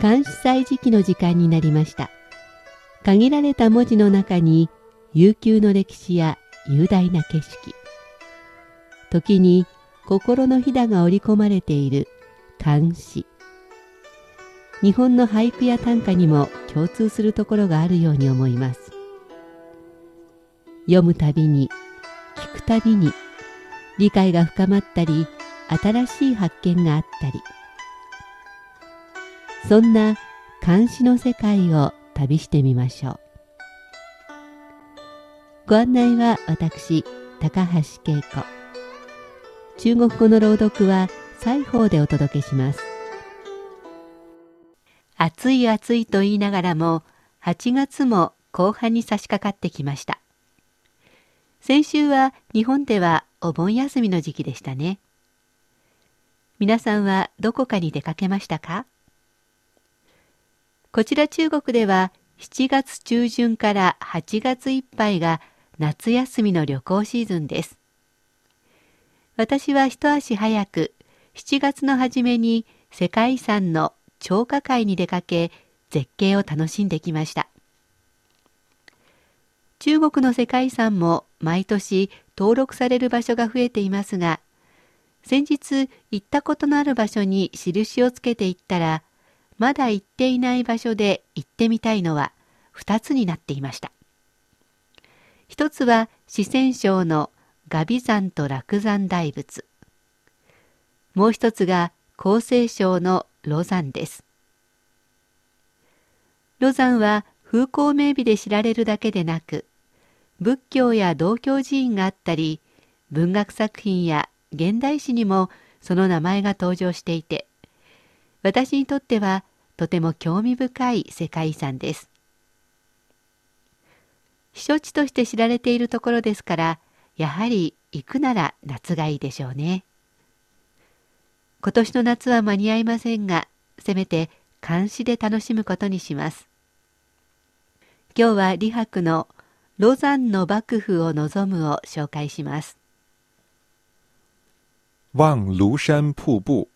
監視祭時期の時間になりました。限られた文字の中に悠久の歴史や雄大な景色。時に心のひだが織り込まれている漢詩日本の俳句や短歌にも共通するところがあるように思います。読むたびに聞くたびに理解が深まったり新しい発見があったり。そんな漢詩の世界を旅してみましょう。ご案内は私高橋恵子。中国語の朗読は西方でお届けします。暑い暑いと言いながらも8月も後半に差し掛かってきました。先週は日本ではお盆休みの時期でしたね。皆さんはどこかに出かけましたか？こちら中国では7月中旬から8月いっぱいが夏休みの旅行シーズンです。私は一足早く7月の初めに世界遺産の超過会に出かけ絶景を楽しんできました。中国の世界遺産も毎年登録される場所が増えていますが、先日行ったことのある場所に印をつけていったら、まだ行っていない場所で行ってみたいのは2つになっていました。一つは四川省のガビ山と落山大仏。もう一つが厚生省のロザンです。ロザンは風光明媚で知られるだけでなく、仏教や道教寺院があったり、文学作品や現代史にもその名前が登場していて、私にとってはとても興味深い世界遺産です。避暑地として知られているところですから、やはり行くなら夏がいいでしょうね。今年の夏は間に合いませんが、せめて監視で楽しむことにします。今日は李白のロザンの幕府を望むを紹介します。望庐山瀑布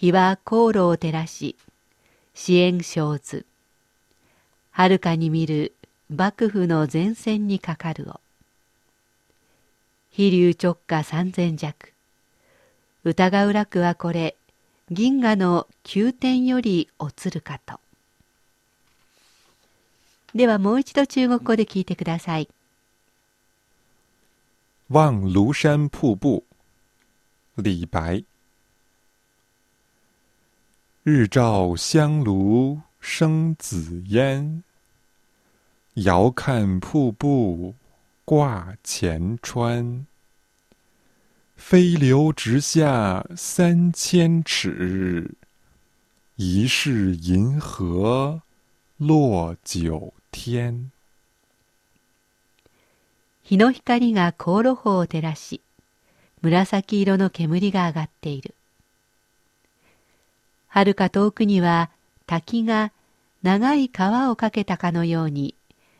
日は航路を照らし支援生ず遥かに見る幕府の前線にかかるを。飛竜直下三千弱疑う楽はこれ銀河の宮殿よりおつるかと。ではもう一度中国語で聞いてください。望庐山瀑布，李白。日照香炉生紫烟，遥看瀑布挂前川。飞流直下三千尺，疑是银河落九天。日の光が航路法を照らし、紫色の煙が上がっている。遥か遠くには滝が長い川をかけたかのように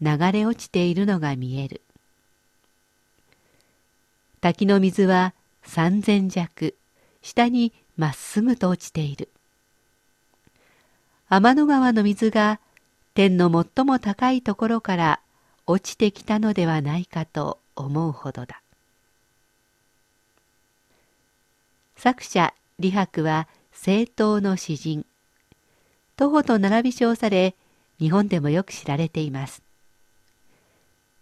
流れ落ちているのが見える。滝の水は三千弱、下にまっすぐと落ちている。天の川の水が天の最も高いところから落ちてきたのではないかと思うほどだ作者李白は政党の詩人。徒歩と並び称され日本でもよく知られています。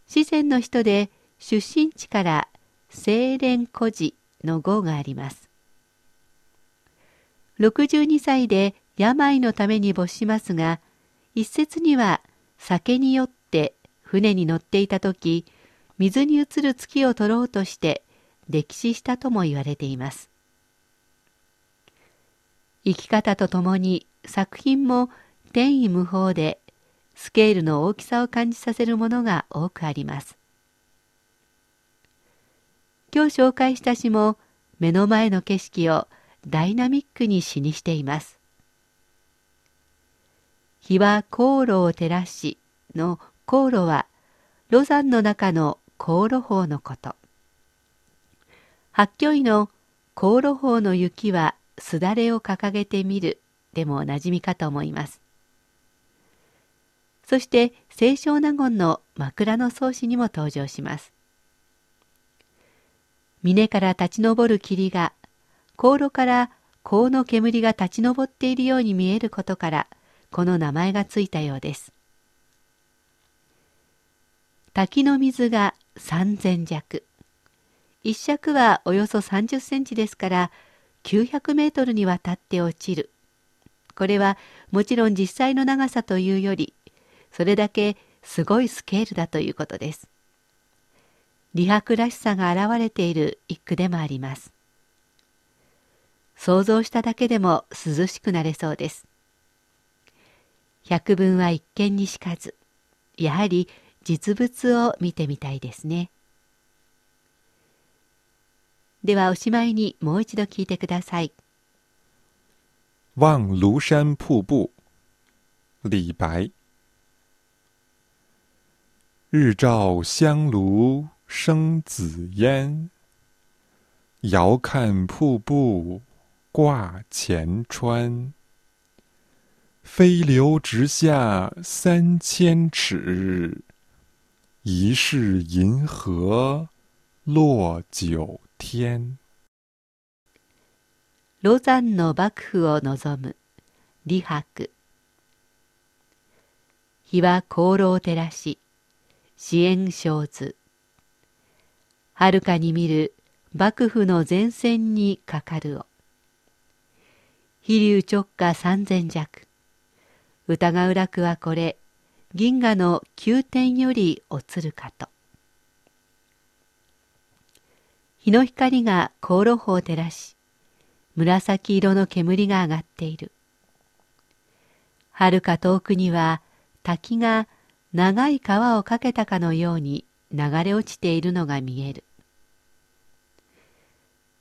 四川の人で出身地から清廉孤児の号があります。62歳で病のために没しますが一説には酒によって船に乗っていた時水に映る月を撮ろうとして溺死したとも言われています。生き方とともに作品も天意無法でスケールの大きさを感じさせるものが多くあります。今日紹介した詩も目の前の景色をダイナミックに詩にしています。日は航路を照らしの航路はロザンの中の航路法のこと。八居医の航路法の雪はすだれを掲げてみるでもおなじみかと思います。そして清少納言の枕草子にも登場します。峰から立ち上る霧が香炉から香の煙が立ち上っているように見えることからこの名前がついたようです。滝の水が三千弱。一尺はおよそ30センチですから900メートルにわたって落ちる。これはもちろん実際の長さというよりそれだけすごいスケールだということです。理白らしさが現れている一句でもあります。想像しただけでも涼しくなれそうです。百聞は一見にしかず、やはり実物を見てみたいですね。ではおしまいにもう一度聞いてください。望庐山瀑布，李白。日照香炉生紫烟，遥看瀑布挂前川。飞流直下三千尺，疑是银河落九天。ロザンの幕府を望む李白。日は香炉を照らし。支援小図はるかに見る幕府の前線にかかるを飛竜直下三千弱疑うらくはこれ銀河の宮殿より落つるかと日の光が香炉砲を照らし紫色の煙が上がっているはるか遠くには滝が長い川をかけたかのように流れ落ちているのが見える。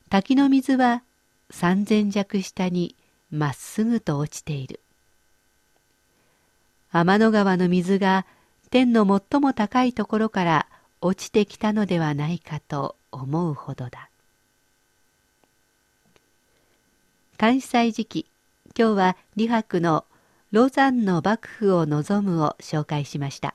滝の水は三千弱下にまっすぐと落ちている。天の川の水が天の最も高いところから落ちてきたのではないかと思うほどだ。関西時期、今日は李白のロザンの幕府を望むを紹介しました。